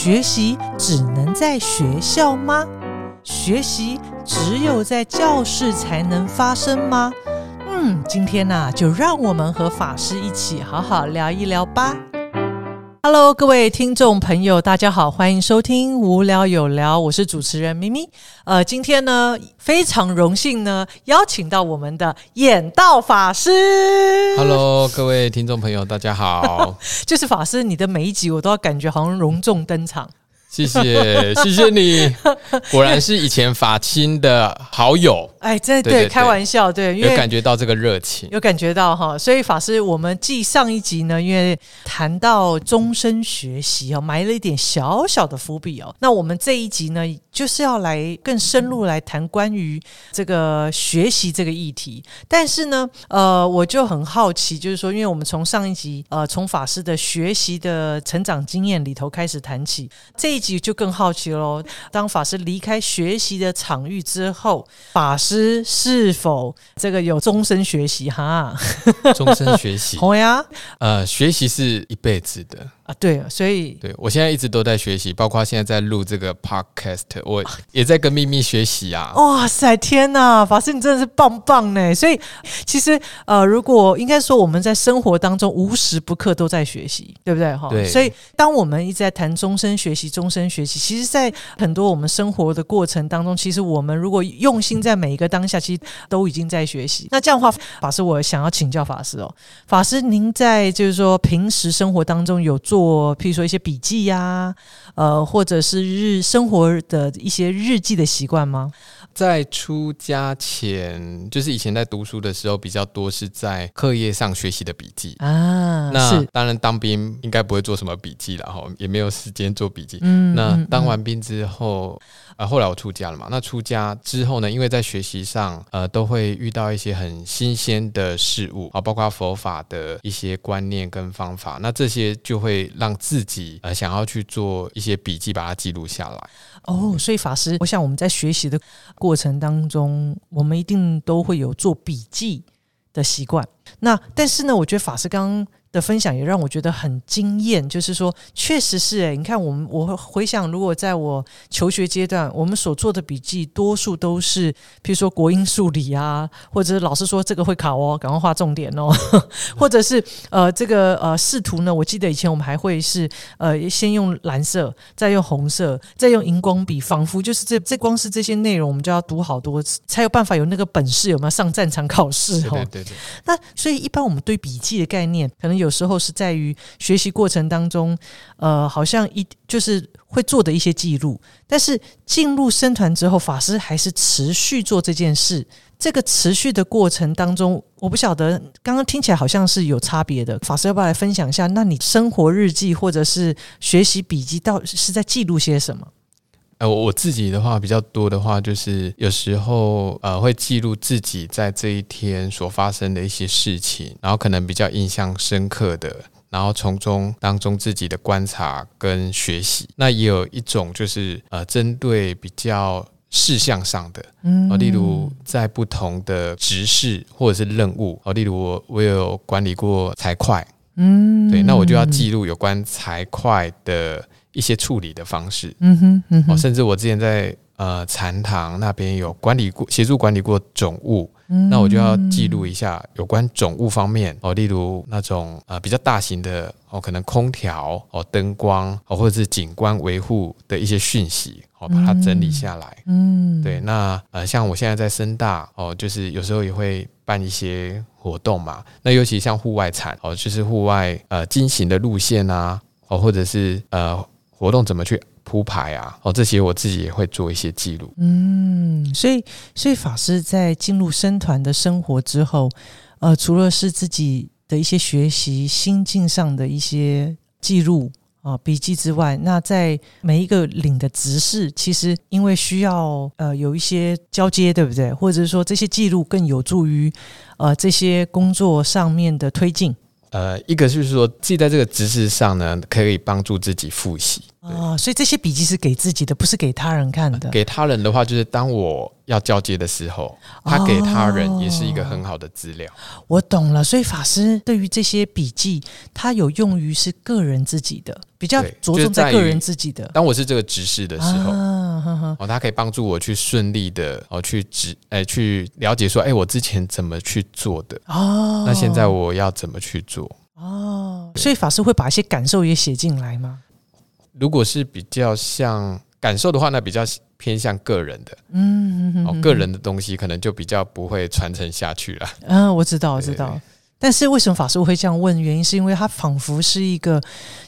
学习只能在学校吗？学习只有在教室才能发生吗？嗯，今天呢，就让我们和法师一起好好聊一聊吧。Hello，各位听众朋友，大家好，欢迎收听《无聊有聊》，我是主持人咪咪。呃，今天呢，非常荣幸呢，邀请到我们的演道法师。Hello，各位听众朋友，大家好，就是法师，你的每一集我都要感觉好像隆重登场。谢谢，谢谢你，果然是以前法亲的好友，哎，这对开玩笑，对，因有为感觉到这个热情。有感觉到哈，所以法师，我们继上一集呢，因为谈到终身学习哦，埋了一点小小的伏笔哦。那我们这一集呢，就是要来更深入来谈关于这个学习这个议题。但是呢，呃，我就很好奇，就是说，因为我们从上一集呃，从法师的学习的成长经验里头开始谈起，这一集就更好奇喽。当法师离开学习的场域之后，法师是否这个有终身学习哈？终身学习，好呀呃，学习是一辈子的。啊，对，所以对我现在一直都在学习，包括现在在录这个 podcast，我也在跟咪咪学习啊。哇塞，天呐，法师你真的是棒棒呢！所以其实呃，如果应该说我们在生活当中无时不刻都在学习，对不对哈？对所以当我们一直在谈终身学习、终身学习，其实，在很多我们生活的过程当中，其实我们如果用心在每一个当下，其实都已经在学习。那这样的话，法师，我想要请教法师哦，法师，您在就是说平时生活当中有做，譬如说一些笔记呀、呃，或者是日生活的一些日记的习惯吗？在出家前，就是以前在读书的时候，比较多是在课业上学习的笔记。啊，那，当然，当兵应该不会做什么笔记了哈，也没有时间做笔记。嗯那嗯当完兵之后，呃，后来我出家了嘛。那出家之后呢，因为在学习上，呃，都会遇到一些很新鲜的事物啊，包括佛法的一些观念跟方法。那这些就会让自己呃想要去做一些笔记，把它记录下来。哦，所以法师，我想我们在学习的过过程当中，我们一定都会有做笔记的习惯。那但是呢，我觉得法师刚的分享也让我觉得很惊艳，就是说，确实是诶，你看我们我回想，如果在我求学阶段，我们所做的笔记，多数都是，譬如说国英数理啊，或者是老师说这个会考哦，赶快画重点哦，或者是呃这个呃视图呢，我记得以前我们还会是呃先用蓝色，再用红色，再用荧光笔，仿佛就是这这光是这些内容，我们就要读好多次，才有办法有那个本事，有没有上战场考试哦？对对对对，那所以一般我们对笔记的概念，可能有时候是在于学习过程当中，呃，好像一就是会做的一些记录，但是进入僧团之后，法师还是持续做这件事。这个持续的过程当中，我不晓得，刚刚听起来好像是有差别的。法师要不要来分享一下？那你生活日记或者是学习笔记，到是在记录些什么？呃，我我自己的话比较多的话，就是有时候呃会记录自己在这一天所发生的一些事情，然后可能比较印象深刻的，然后从中当中自己的观察跟学习。那也有一种就是呃针对比较事项上的，嗯哦，例如在不同的职事或者是任务，哦，例如我我有管理过财会，嗯对，那我就要记录有关财会的一些处理的方式。嗯哼嗯哼哦，甚至我之前在呃禅堂那边有管理过，协助管理过种物，嗯那我就要记录一下有关种物方面哦，例如那种呃比较大型的哦，可能空调哦、灯光哦，或者是景观维护的一些讯息哦，把它整理下来。嗯对，那呃，像我现在在深大哦，就是有时候也会办一些活动嘛。那尤其像户外产哦，就是户外呃进行的路线啊，哦，或者是呃活动怎么去铺排啊，哦，这些我自己也会做一些记录。嗯，所以所以法师在进入僧团的生活之后，呃，除了是自己的一些学习心境上的一些记录啊、笔记之外，那在每一个领的执事，其实因为需要呃有一些交接，对不对？或者是说这些记录更有助于呃这些工作上面的推进。呃，一个就是说自己在这个知识上呢，可以帮助自己复习。对，啊，所以这些笔记是给自己的，不是给他人看的。给他人的话，就是当我要交接的时候，他给他人也是一个很好的资料。我懂了，所以法师对于这些笔记，他有用于是个人自己的，比较对着重在个人自己的当我是这个执事的时候，啊呵呵哦，他可以帮助我去顺利的哦去执，哎、去了解说，哎、我之前怎么去做的，哦，那现在我要怎么去做？哦，所以法师会把一些感受也写进来吗？如果是比较像感受的话，那比较偏向个人的嗯，嗯哦，个人的东西可能就比较不会传承下去了。嗯，我知道，我知道。但是为什么法师会这样问？原因是因为他仿佛是一个，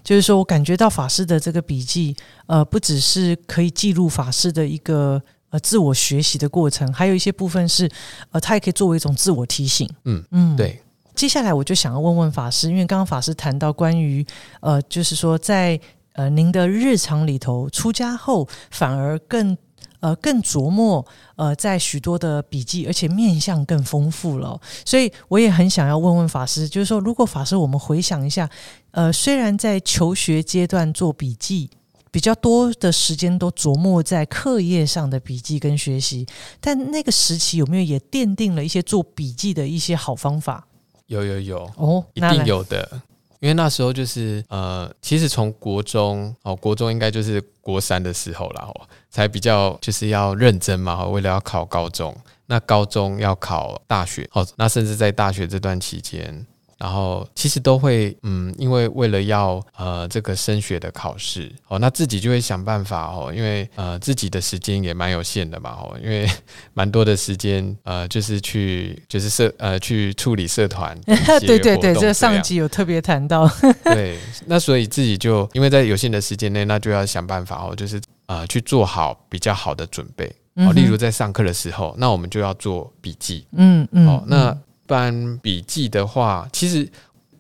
就是说我感觉到法师的这个笔记，呃，不只是可以记录法师的一个呃自我学习的过程，还有一些部分是呃，它也可以作为一种自我提醒。嗯嗯，。对，接下来我就想要问问法师，因为刚刚法师谈到关于呃，就是说在呃您的日常里头，出家后反而更呃更琢磨呃在许多的笔记，而且面向更丰富了哦、所以我也很想要问问法师，就是说，如果法师我们回想一下，呃，虽然在求学阶段做笔记。比较多的时间都琢磨在课业上的笔记跟学习，但那个时期有没有也奠定了一些做笔记的一些好方法？有有有，哦，一定有的。因为那时候就是呃，其实从国中哦，国中应该就是国三的时候啦，哦，才比较就是要认真嘛，为了要考高中。那高中要考大学，哦，那甚至在大学这段期间，然后其实都会嗯，因为为了要呃这个升学的考试，哦，那自己就会想办法哦，因为呃自己的时间也蛮有限的嘛，哦，因为蛮多的时间呃就是去就是社呃去处理社团 对对对，这上样集有特别谈到，对，那所以自己就因为在有限的时间内，那就要想办法哦，就是呃去做好比较好的准备哦。例如在上课的时候，那我们就要做笔记嗯嗯，哦。那一般笔记的话，其实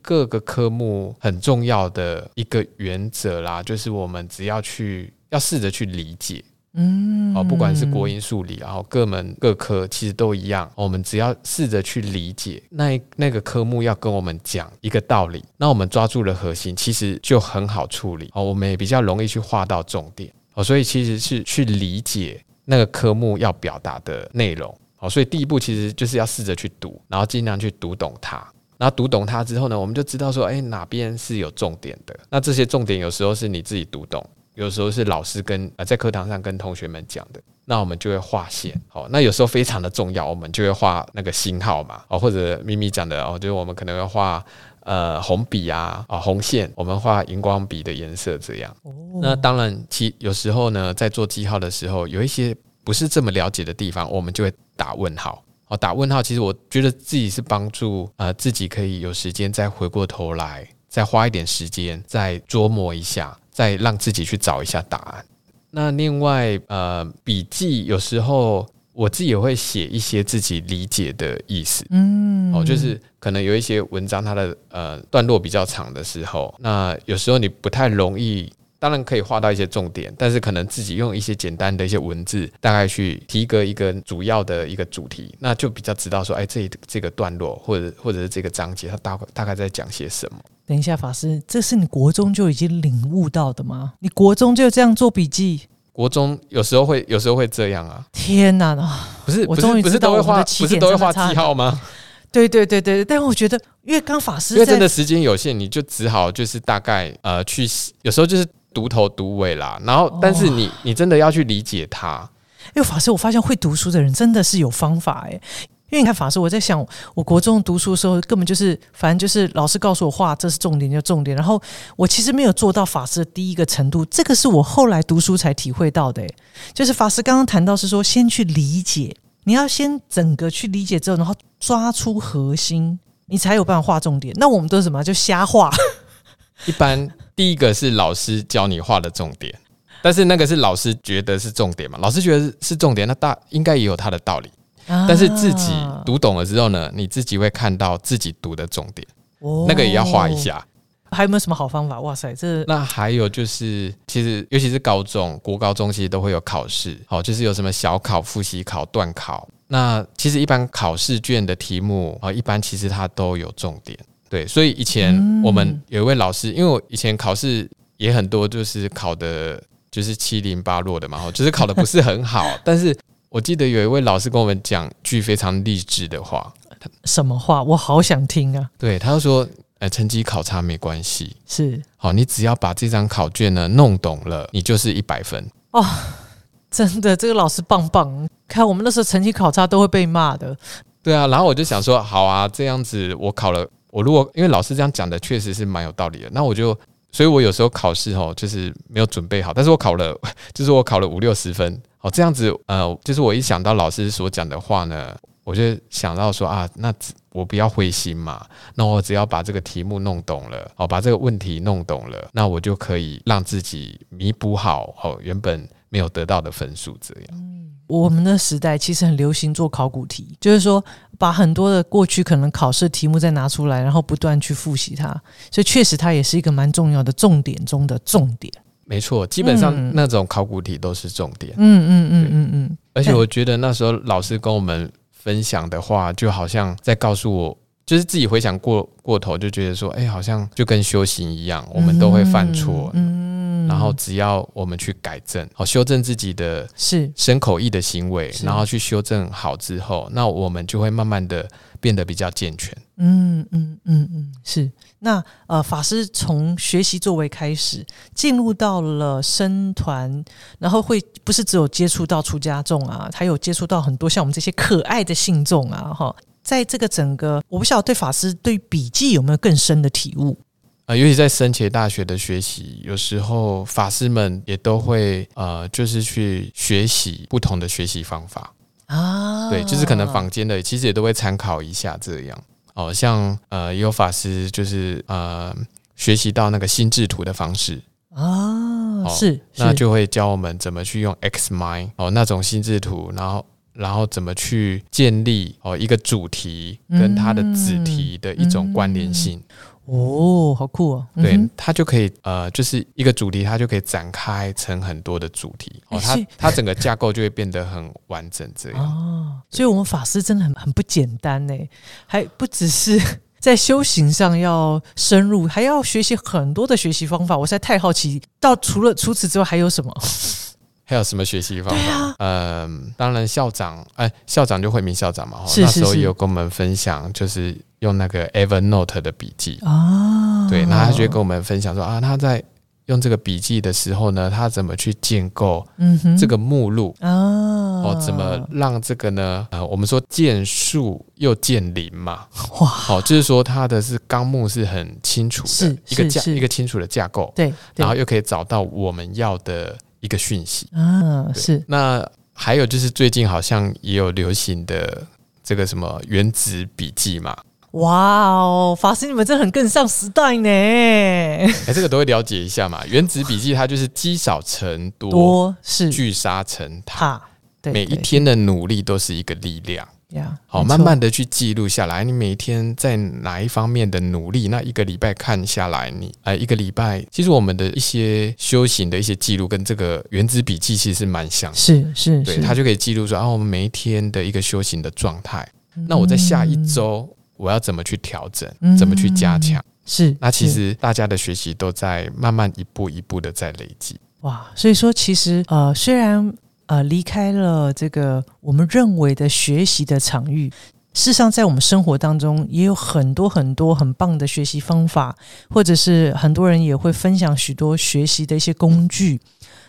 各个科目很重要的一个原则啦，就是我们只要去要试着去理解。嗯哦，不管是国英数理，然后各门各科其实都一样。我们只要试着去理解那那个科目要跟我们讲一个道理，那我们抓住了核心，其实就很好处理。哦，我们也比较容易去画到重点。哦，所以其实是去理解那个科目要表达的内容。哦，所以第一步其实就是要试着去读，然后尽量去读懂它。然后读懂它之后呢，我们就知道说，哎，哪边是有重点的。那这些重点有时候是你自己读懂，有时候是老师跟呃在课堂上跟同学们讲的，那我们就会画线。好、那有时候非常的重要，我们就会画那个星号嘛，哦，或者咪咪讲的哦，就是我们可能会画呃红笔啊，啊、红线，我们画荧光笔的颜色这样。哦那当然，其有时候呢，在做记号的时候，有一些不是这么了解的地方，我们就会打问号。哦，打问号，其实我觉得自己是帮助呃自己可以有时间再回过头来，再花一点时间再琢磨一下，再让自己去找一下答案。那另外呃笔记有时候我自己也会写一些自己理解的意思。嗯哦，就是可能有一些文章它的呃段落比较长的时候，那有时候你不太容易，当然可以画到一些重点，但是可能自己用一些简单的一些文字，大概去提个一个主要的一个主题，那就比较知道说，哎，这这个段落或者或者是这个章节，它大大概在讲些什么。等一下，法师，这是你国中就已经领悟到的吗？你国中就这样做笔记？国中有时候会有时候会这样啊，天哪啊！不是我终于不是不是知道我的都会画，起点不是都会画记号吗？对对对对，但我觉得，因为刚法师因为真的时间有限，你就只好就是大概呃去，有时候就是读头独尾啦。然后，但是你你真的要去理解它，因为法师，我发现会读书的人真的是有方法哎。因为你看法师，我在想，我国中读书的时候，根本就是反正就是老师告诉我画，这是重点就重点。然后我其实没有做到法师的第一个程度，这个是我后来读书才体会到的。诶，就是法师刚刚谈到是说，先去理解，你要先整个去理解之后，然后抓出核心，你才有办法画重点。那我们都是什么？就瞎画。一般第一个是老师教你画的重点，但是那个是老师觉得是重点嘛？老师觉得是重点，那大应该也有他的道理。但是自己啊读懂了之后呢，你自己会看到自己读的重点，哦那个也要画一。下。还有没有什么好方法？哇塞，这那还有就是，其实尤其是高中、国高中，其实都会有考试，好，就是有什么小考、复习考、段考。那其实一般考试卷的题目啊，一般其实它都有重点。对，所以以前嗯我们有一位老师，因为我以前考试也很多，就是考的就是七零八落的嘛，哦，就是考的不是很好。但是我记得有一位老师跟我们讲句非常励志的话，什么话？我好想听啊！对，他就说，呃，成绩考差没关系，是好，你只要把这张考卷呢弄懂了，你就是一百分。哦，真的，这个老师棒棒。看我们那时候成绩考差都会被骂的。对啊，然后我就想说，好啊，这样子我考了，我如果因为老师这样讲的确实是蛮有道理的，那我就，所以我有时候考试哦，就是没有准备好，但是我考了，就是我考了五六十分，哦，这样子，呃，就是我一想到老师所讲的话呢，我就想到说啊，那我不要灰心嘛，那我只要把这个题目弄懂了，哦，把这个问题弄懂了，那我就可以让自己弥补好哦原本没有得到的分数，这样。我们的时代其实很流行做考古题，就是说把很多的过去可能考试题目再拿出来，然后不断去复习它，所以确实它也是一个蛮重要的重点中的重点。没错，基本上那种考古题都是重点。嗯嗯嗯嗯嗯。而且我觉得那时候老师跟我们分享的话，就好像在告诉我，就是自己回想过过头，就觉得说，哎，好像就跟修行一样，我们都会犯错。嗯。然后只要我们去改正，好修正自己的是身口意的行为，然后去修正好之后，那我们就会慢慢的变得比较健全。嗯嗯嗯嗯，是。那呃，法师从学习作为开始，进入到了僧团，然后会不是只有接触到出家众啊，还有接触到很多像我们这些可爱的信众啊，哈。在这个整个，我不晓得对法师对笔记有没有更深的体悟。呃，尤其在深切大学的学习，有时候法师们也都会呃，就是去学习不同的学习方法啊。对，就是可能坊间的其实也都会参考一下这样。哦，像呃，有法师就是呃，学习到那个心智图的方式啊，是，那就会教我们怎么去用 X mind 哦那种心智图，然后然后怎么去建立哦一个主题跟它的子题的一种关联性。哦，好酷哦！对，它就可以呃，就是一个主题，它就可以展开成很多的主题哦。它它整个架构就会变得很完整，这样哦。所以，我们法师真的很很不简单呢，还不只是 在修行上要深入，还要学习很多的学习方法。我实在太好奇，到除了除此之外还有什么？还有什么学习方法？嗯，当然校长，哎，校长就惠明校长嘛，那时候也有跟我们分享，就是。用那个 Evernote 的笔记。啊，对，那他就跟我们分享说啊，他在用这个笔记的时候呢，他怎么去建构这个目录？啊？哦，怎么让这个呢？呃，我们说建树又建林嘛，哇，好，就是说他的是纲目是很清楚的，一个架一个清楚的架构，对，然后又可以找到我们要的一个讯息啊，是。那还有就是最近好像也有流行的这个什么原子笔记嘛。哇哦，法师你们这很跟上时代呢！哎，这个都会了解一下嘛。原子笔记它就是积少成多，是聚沙成塔。对，每一天的努力都是一个力量呀。好，慢慢的去记录下来，你每一天在哪一方面的努力，那一个礼拜看下来，你哎，一个礼拜，其实我们的一些修行的一些记录，跟这个原子笔记其实是蛮像。是是，对，它就可以记录说啊，我们每一天的一个修行的状态。那我在下一周。我要怎么去调整？怎么去加强？是那其实大家的学习都在慢慢一步一步的在累积。哇，所以说其实呃，虽然呃离开了这个我们认为的学习的场域，事实上在我们生活当中也有很多很多很棒的学习方法，或者是很多人也会分享许多学习的一些工具。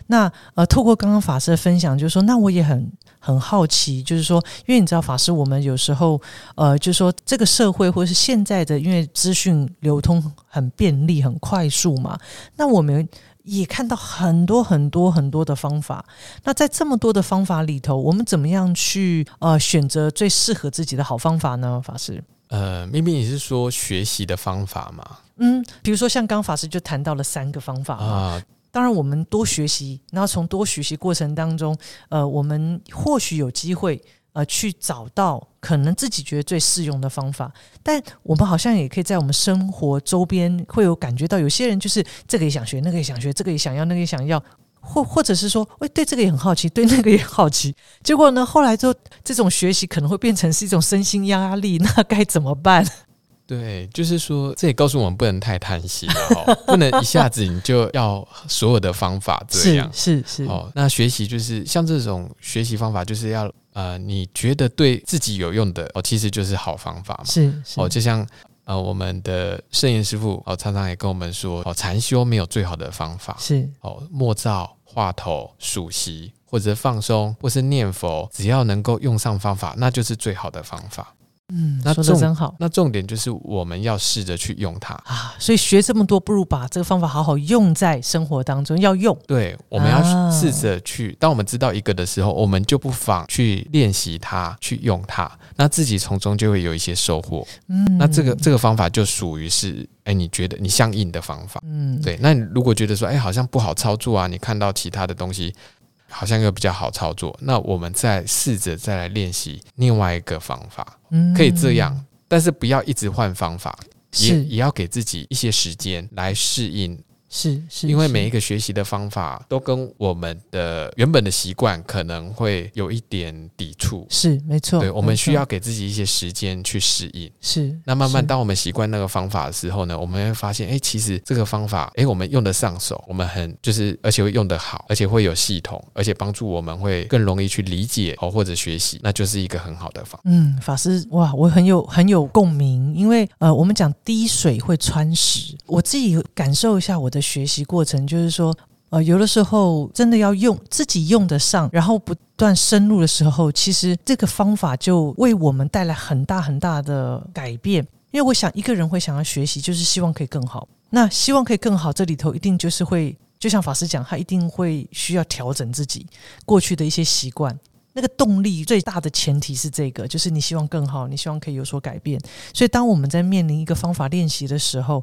那呃，透过刚刚法师的分享，就是说，那我也很。很好奇，就是说，因为你知道法师，我们有时候，呃，就是说，这个社会或者是现在的，因为资讯流通很便利、很快速嘛，那我们也看到很多很多很多的方法。那在这么多的方法里头，我们怎么样去呃选择最适合自己的好方法呢？法师，呃，明明你是说学习的方法嘛？嗯，比如说像刚法师就谈到了三个方法啊。当然，我们多学习，然后从多学习过程当中，呃，我们或许有机会，呃，去找到可能自己觉得最适用的方法。但我们好像也可以在我们生活周边会有感觉到，有些人就是这个也想学，那个也想学，这个也想要，那个也想要，或或者是说，喂，对这个也很好奇，对那个也好奇。结果呢，后来就这种学习可能会变成是一种身心压力，那该怎么办？对，就是说，这也告诉我们不能太贪心了哦，不能一下子你就要所有的方法这是样。是是，哦，那学习就是像这种学习方法，就是要呃，你觉得对自己有用的哦，其实就是好方法嘛。是是哦，就像呃，我们的圣严师傅哦，常常也跟我们说哦，禅修没有最好的方法是哦，默照、话头、数息或者放松，或是念佛，只要能够用上方法，那就是最好的方法。嗯，那说的真好那重点就是我们要试着去用它。啊！所以学这么多，不如把这个方法好好用在生活当中，要用。对，我们啊要试着去。当我们知道一个的时候，我们就不妨去练习它，去用它，那自己从中就会有一些收获。嗯，那这个这个方法就属于是，哎，你觉得你相应的方法。嗯，对，那你如果觉得说，哎，好像不好操作啊，你看到其他的东西好像又比较好操作，那我们再试着再来练习另外一个方法，嗯。可以这样，但是不要一直换方法，也也要给自己一些时间来适应是是，因为每一个学习的方法都跟我们的原本的习惯可能会有一点抵触，是没错，对，我们需要给自己一些时间去适应。是那慢慢，当我们习惯那个方法的时候呢，我们会发现，哎，其实这个方法，哎，我们用得上手，我们很就是，而且会用得好，而且会有系统，而且帮助我们会更容易去理解哦或者学习，那就是一个很好的方法。嗯，法师哇，我很有很有共鸣，因为呃，我们讲滴水会穿石，我自己感受一下我的学习过程，就是说。呃，有的时候真的要用自己用得上，然后不断深入的时候，其实这个方法就为我们带来很大很大的改变。因为我想，一个人会想要学习，就是希望可以更好。那希望可以更好，这里头一定就是会，就像法师讲，他一定会需要调整自己过去的一些习惯。那个动力最大的前提是这个，就是你希望更好，你希望可以有所改变。所以，当我们在面临一个方法练习的时候，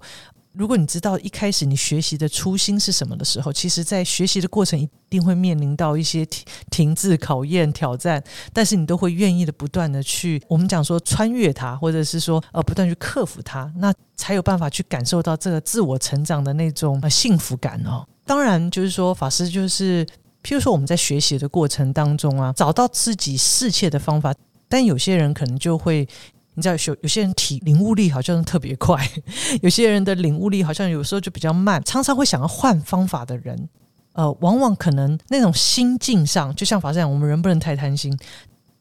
如果你知道一开始你学习的初心是什么的时候，其实，在学习的过程一定会面临到一些停停滞、考验、挑战，但是你都会愿意的不断的去，我们讲说穿越它，或者是说呃不断去克服它，那才有办法去感受到这个自我成长的那种、幸福感哦。当然，就是说法师就是。譬如说，我们在学习的过程当中啊，找到自己适切的方法，但有些人可能就会，你知道，有有些人体领悟力好像特别快，有些人的领悟力好像有时候就比较慢，常常会想要换方法的人，呃，往往可能那种心境上，就像法师讲，我们人不能太贪心，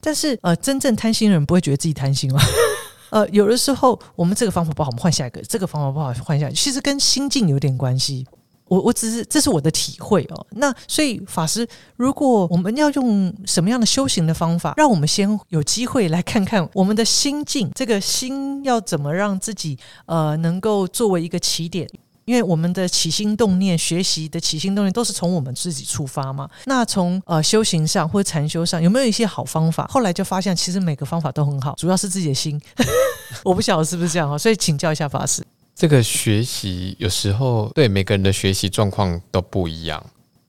但是呃，真正贪心的人不会觉得自己贪心啊。呃，有的时候我们这个方法不好，我们换下一个；这个方法不好，换下。其实跟心境有点关系。我我只是这是我的体会哦。那所以法师，如果我们要用什么样的修行的方法，让我们先有机会来看看我们的心境，这个心要怎么让自己呃能够作为一个起点。因为我们的起心动念、学习的起心动念都是从我们自己出发嘛。那从呃修行上或禅修上，有没有一些好方法？后来就发现，其实每个方法都很好，主要是自己的心。我不晓得是不是这样哦，所以请教一下法师。这个学习有时候对每个人的学习状况都不一样，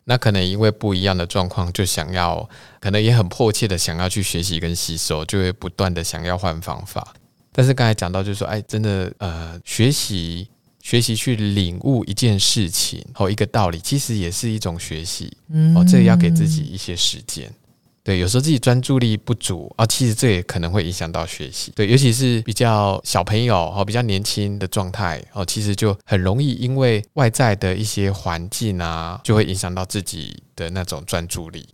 那可能因为不一样的状况，就想要，可能也很迫切的想要去学习跟吸收，就会不断的想要换方法。但是刚才讲到，就是说，哎，真的，呃，学习学习去领悟一件事情或一个道理，其实也是一种学习嗯哦，这也要给自己一些时间。对，有时候自己专注力不足啊，其实这也可能会影响到学习。对，尤其是比较小朋友哦，比较年轻的状态哦，其实就很容易因为外在的一些环境啊，就会影响到自己的那种专注力。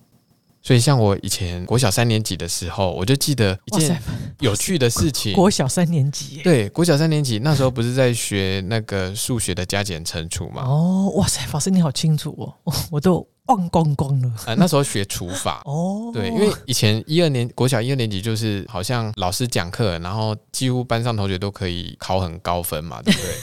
所以，像我以前国小三年级的时候，我就记得一件，有趣的事情。国小三年级耶。对，国小三年级那时候不是在学那个数学的加减乘除嘛？哦，哇塞，老师你好清楚哦，我 我都忘光光了。啊，那时候学除法。哦，对，因为以前一二年国小一二年级就是好像老师讲课，然后几乎班上同学都可以考很高分嘛，对不对？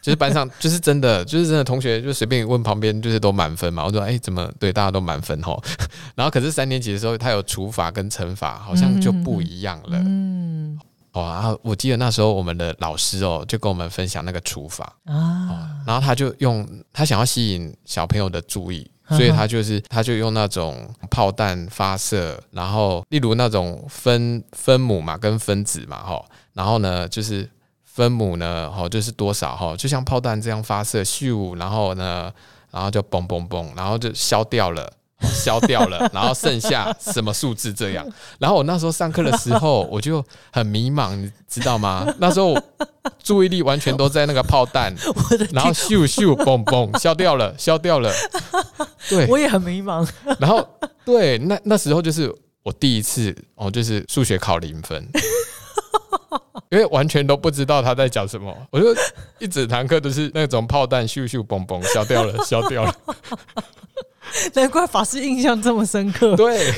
就是班上就是真的就是真的同学就随便问旁边就是都满分嘛，我说哎怎么对大家都满分吼，然后可是三年级的时候他有除法跟乘法好像就不一样了。嗯哦，然后我记得那时候我们的老师哦就跟我们分享那个除法，啊，然后他就用他想要吸引小朋友的注意，所以他就是他就用那种炮弹发射，然后例如那种分分母嘛跟分子嘛哈，然后呢就是分母呢哈就是多少哈，就像炮弹这样发射咻，然后呢然后就嘣嘣嘣，然后就消掉了。消掉了，然后剩下什么数字这样。然后我那时候上课的时候，我就很迷茫，你知道吗？那时候注意力完全都在那个炮弹，然后咻咻嘣嘣消掉了，消掉了。对，我也很迷茫。然后对，那那时候就是我第一次哦，就是数学考零分。因为完全都不知道他在讲什么，我就一整堂课都是那种炮弹咻咻嘣嘣消掉了，消掉了。难怪法师印象这么深刻。对，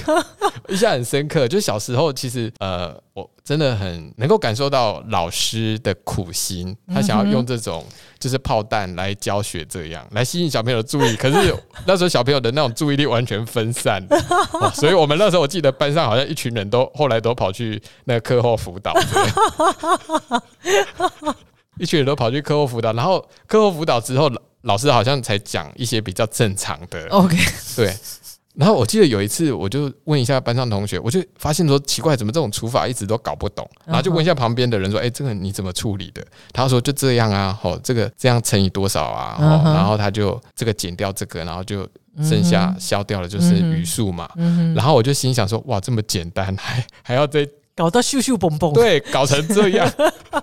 印象很深刻。就小时候，其实呃，我真的很能够感受到老师的苦心，他想要用这种就是炮弹来教学，这样来吸引小朋友的注意。可是 那时候小朋友的那种注意力完全分散，所以我们那时候我记得班上好像一群人都后来都跑去那个课后辅导，一群人都跑去课后辅导，然后课后辅导之后。老师好像才讲一些比较正常的，OK，对。然后我记得有一次，我就问一下班上同学，我就发现说奇怪，怎么这种除法一直都搞不懂？然后就问一下旁边的人说：“哎，这个你怎么处理的？”他说：“就这样啊，哦，这个这样乘以多少啊？哦，然后他就这个减掉这个，然后就剩下消掉了，就是余数嘛。然后我就心想说：哇，这么简单，还还要再搞到咻咻蹦蹦？对，搞成这样，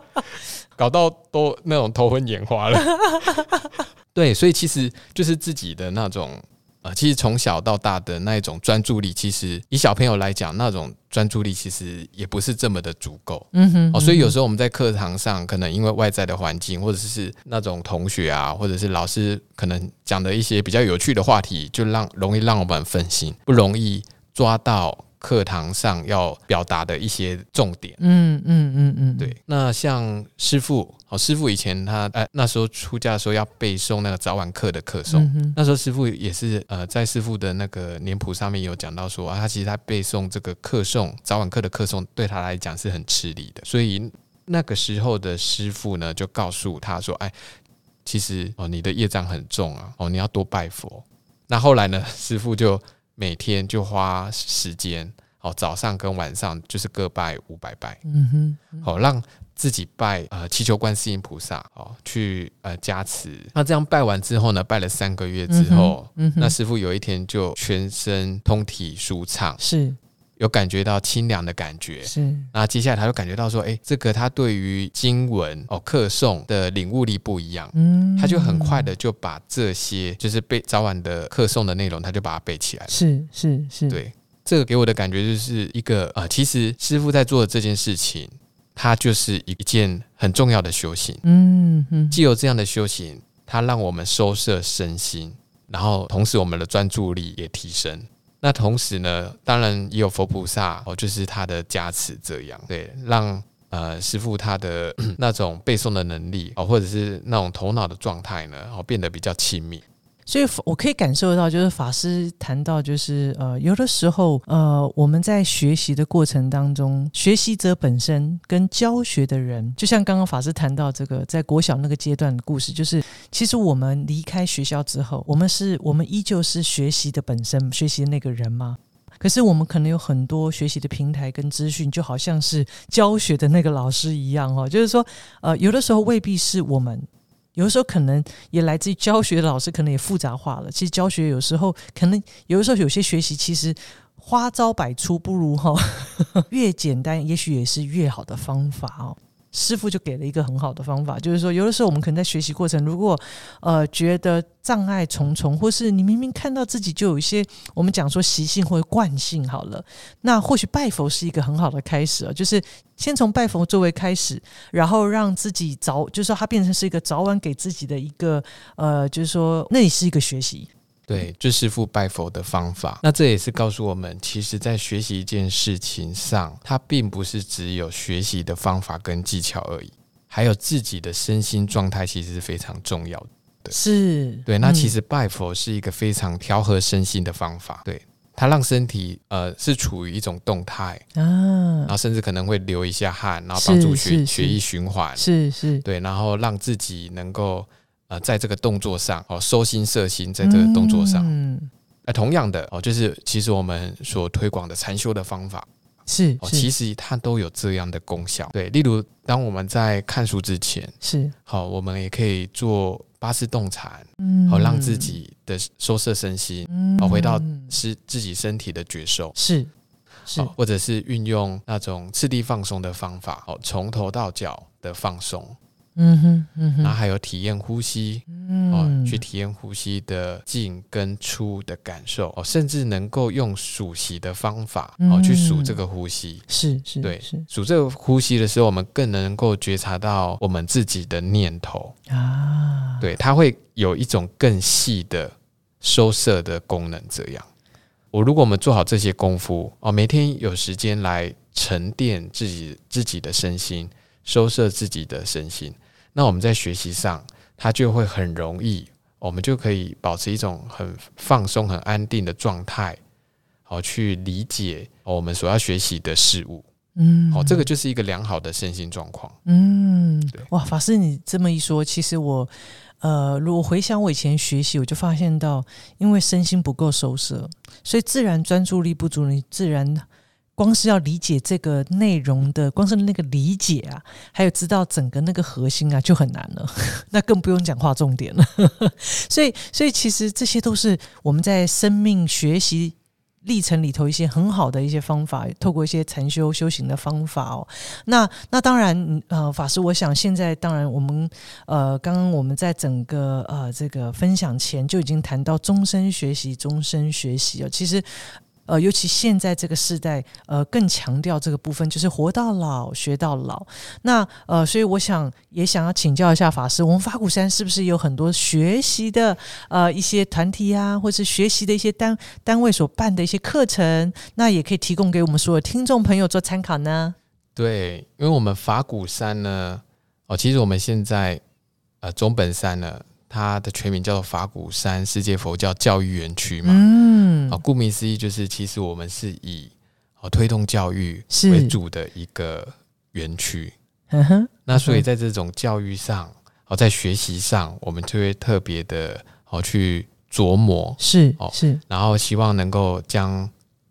搞到都那种头昏眼花了。”对，所以其实就是自己的那种，呃，其实从小到大的那一种专注力，其实以小朋友来讲，那种专注力其实也不是这么的足够。嗯哼，哦，所以有时候我们在课堂上，可能因为外在的环境，或者是那种同学啊，或者是老师可能讲的一些比较有趣的话题，就让容易让我们分心，不容易抓到。课堂上要表达的一些重点，嗯嗯嗯嗯，对。那像师傅，哦，师傅以前他哎那时候出家的时候要背诵那个早晚课的课诵，那时候师傅也是呃在师傅的那个年谱上面有讲到说啊，他其实他背诵这个课诵早晚课的课诵对他来讲是很吃力的，所以那个时候的师傅呢就告诉他说，哎，其实哦你的业障很重啊，哦你要多拜佛。那后来呢，师傅就。每天就花时间，哦，早上跟晚上就是各拜五百拜，嗯哼，好让自己拜呃祈求观世音菩萨，哦，去呃加持。那这样拜完之后呢，拜了三个月之后，那师傅有一天就全身通体舒畅，是。有感觉到清凉的感觉，是。那接下来他就感觉到说，哎，这个他对于经文哦课诵的领悟力不一样，嗯，他就很快的就把这些就是背早晚的课诵的内容，他就把它背起来了。是是是，对，这个给我的感觉就是一个呃，其实师傅在做的这件事情，它就是一件很重要的修行。嗯嗯，既有这样的修行，它让我们收摄身心，然后同时我们的专注力也提升。那同时呢，当然也有佛菩萨哦，就是他的加持，这样对，让呃师傅他的 那种背诵的能力哦，或者是那种头脑的状态呢，哦变得比较亲密。所以，我可以感受到，就是法师谈到，就是呃，有的时候，呃，我们在学习的过程当中，学习者本身跟教学的人，就像刚刚法师谈到这个，在国小那个阶段的故事，就是其实我们离开学校之后，我们是我们依旧是学习的本身，学习的那个人吗？可是我们可能有很多学习的平台跟资讯，就好像是教学的那个老师一样哦，就是说，呃，有的时候未必是我们。有的时候可能也来自于教学的老师，可能也复杂化了。其实教学有时候可能有的时候有些学习其实花招百出，不如哈 越简单，也许也是越好的方法哦。师傅就给了一个很好的方法，就是说，有的时候我们可能在学习过程，如果呃觉得障碍重重，或是你明明看到自己就有一些我们讲说习性或者惯性，好了，那或许拜佛是一个很好的开始啊，就是先从拜佛作为开始，然后让自己早，就是说它变成是一个早晚给自己的一个呃，就是说那里是一个学习。对，这师傅拜佛的方法，那这也是告诉我们，其实，在学习一件事情上，它并不是只有学习的方法跟技巧而已，还有自己的身心状态，其实是非常重要的。是。对，那其实拜佛是一个非常调和身心的方法，对，它让身体呃是处于一种动态啊，然后甚至可能会流一下汗，然后帮助血血液循环，是是，对，然后让自己能够。呃，在这个动作上，哦，收心摄心，在这个动作上，嗯，呃，同样的，哦，就是其实我们所推广的禅修的方法，是，其实它都有这样的功效。对，例如，当我们在看书之前，是，好，我们也可以做八字动禅，嗯好、让自己的收摄身心，嗯好、回到是自己身体的觉受。是是或者是运用那种次第放松的方法，哦，从头到脚的放松，嗯哼嗯哼。然后还有体验呼吸，嗯。哦，去体验呼吸的进跟出的感受，哦，甚至能够用数息的方法，哦，嗯去数这个呼吸。是是对是。数这个呼吸的时候，我们更能够觉察到我们自己的念头，啊，对，它会有一种更细的收摄的功能。这样，我如果我们做好这些功夫，哦，每天有时间来沉淀自己自己的身心，收摄自己的身心，那我们在学习上，它就会很容易，我们就可以保持一种很放松、很安定的状态，好去理解哦我们所要学习的事物。嗯好、这个就是一个良好的身心状况。嗯对，哇，法师你这么一说，其实我呃，如果回想我以前学习，我就发现到，因为身心不够收摄，所以自然专注力不足，你自然光是要理解这个内容的，光是那个理解啊，还有知道整个那个核心啊，就很难了。那更不用讲划重点了。所以，所以其实这些都是我们在生命学习。历程里头一些很好的一些方法，透过一些禅修修行的方法哦。那那当然，呃，法师，我想现在当然我们呃，刚刚我们在整个呃这个分享前就已经谈到终身学习，终身学习哦。其实。呃，尤其现在这个时代，呃，更强调这个部分，就是活到老学到老。那呃，所以我想也想要请教一下法师，我们法鼓山是不是有很多学习的呃一些团体啊，或是学习的一些单单位所办的一些课程，那也可以提供给我们所有听众朋友做参考呢？对，因为我们法鼓山呢，哦，其实我们现在呃中本山呢，它的全名叫做法鼓山世界佛教教育园区嘛。嗯。啊、，顾名思义，就是其实我们是以哦推动教育为主的一个园区。嗯哼，那所以在这种教育上，哦，在学习上，我们就会特别的哦去琢磨，是哦是是，然后希望能够将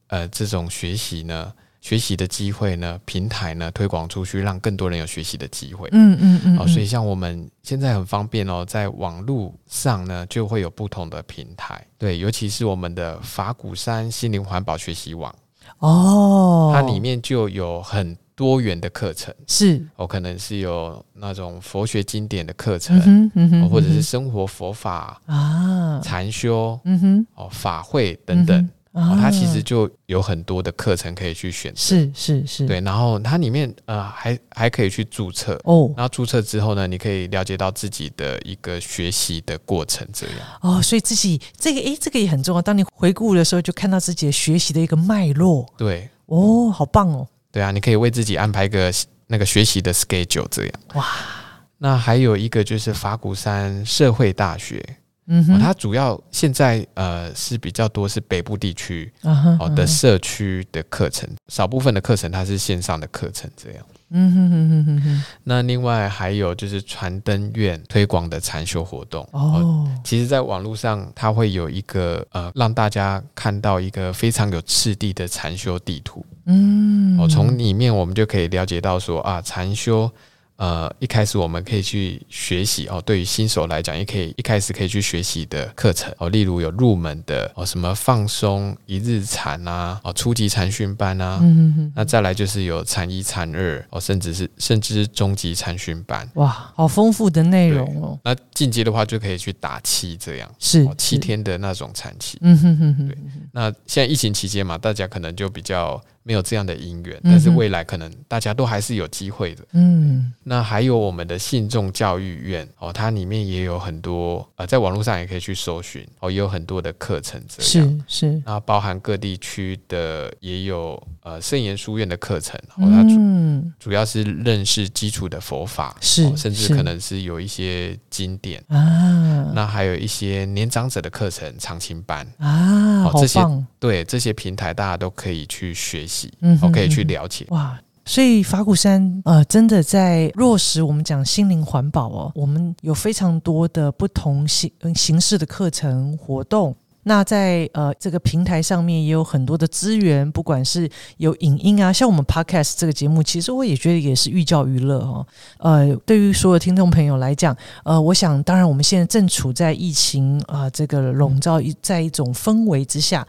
呃这种学习呢，学习的机会呢，平台呢推广出去，让更多人有学习的机会。嗯嗯嗯，哦，所以像我们现在很方便哦，在网络上呢就会有不同的平台，对，尤其是我们的法鼓山心灵环保学习网，哦，它里面就有很多元的课程，是，哦，可能是有那种佛学经典的课程，嗯哼嗯哼，哦或者是嗯生活佛法、啊，禅修、嗯哼，哦法会等等，哦，它其实啊就有很多的课程可以去选择。是是是，对，然后它里面呃还还可以去注册，哦然后注册之后呢，你可以了解到自己的一个学习的过程，这样。哦，所以自己这个诶，这个也很重要。当你回顾的时候，就看到自己的学习的一个脉络，对哦，好棒哦，对啊，你可以为自己安排一个那个学习的 schedule 这样。哇，那还有一个就是法鼓山社会大学，哦、嗯哼，它主要现在呃是比较多是北部地区哦的，社区的课程，少部分的课程它是线上的课程这样。嗯哼哼哼哼哼，那另外还有就是传灯院推广的禅修活动哦，其实，在网络上，它会有一个呃，让大家看到一个非常有次第的禅修地图。嗯，哦，从里面我们就可以了解到说啊，禅修，呃，一开始我们可以去学习哦。对于新手来讲，也可以一开始可以去学习的课程哦，例如有入门的哦，什么放松一日禅啊，哦，初级禅训班啊。嗯哼哼，那再来就是有禅一、禅二哦，甚至是甚至是中级禅训班。哇，好丰富的内容哦，那进阶的话，就可以去打七这样。是哦，七，天的那种禅期。嗯哼哼哼，对那现在疫情期间嘛，大家可能就比较没有这样的因缘，但是未来可能大家都还是有机会的。嗯，那还有我们的信众教育院哦，它里面也有很多呃，在网络上也可以去搜寻哦，也有很多的课程这样。是。是，那包含各地区的也有呃圣严书院的课程，哦，它主嗯，主要是认识基础的佛法，是哦甚至可能是有一些经典。啊，那还有一些年长者的课程，长青班，啊，哦这些，对这些平台，大家都可以去学习，嗯哼哦，可以去了解。哇！所以法鼓山呃，真的在落实我们讲心灵环保哦，我们有非常多的不同形呃形式的课程活动。那在呃这个平台上面也有很多的资源，不管是有影音啊，像我们 Podcast 这个节目，其实我也觉得也是寓教于乐哦。呃，对于所有听众朋友来讲，呃，我想当然我们现在正处在疫情啊这个笼罩一在一种氛围之下。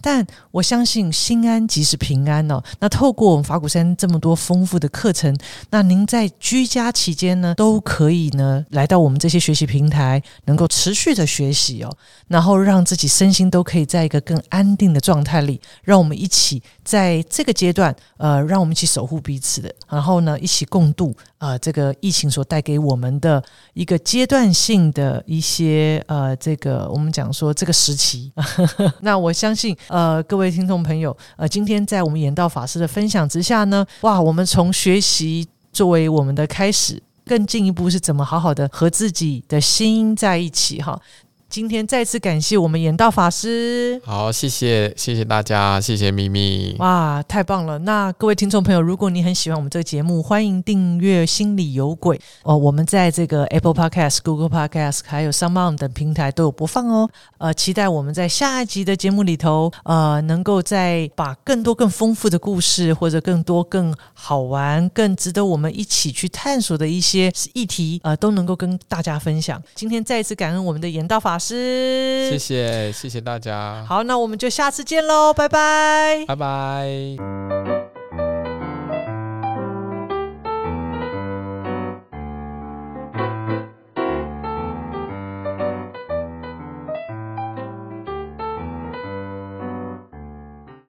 但我相信心安即是平安哦。那透过我们法鼓山这么多丰富的课程，那您在居家期间呢，都可以呢来到我们这些学习平台，能够持续的学习哦，然后让自己身心都可以在一个更安定的状态里。让我们一起在这个阶段，呃，让我们一起守护彼此的，然后呢，一起共度啊这个疫情所带给我们的一个阶段性的一些呃这个我们讲说这个时期。那我相信。呃，各位听众朋友，呃，今天在我们演道法师的分享之下呢，哇，我们从学习作为我们的开始，更进一步是怎么好好的和自己的心在一起哈。今天再次感谢我们演道法师，好，谢谢谢谢大家，谢谢咪咪，哇，太棒了！那各位听众朋友，如果你很喜欢我们这个节目，欢迎订阅《心里有鬼》哦。我们在这个 Apple Podcast、Google Podcast 还有 s o m e o n 等平台都有播放哦。呃，期待我们在下一集的节目里头，呃，能够再把更多更丰富的故事，或者更多更好玩、更值得我们一起去探索的一些议题，呃，都能够跟大家分享。今天再一次感恩我们的演道法。师，谢谢谢谢大家。好，那我们就下次见喽，拜拜，拜拜。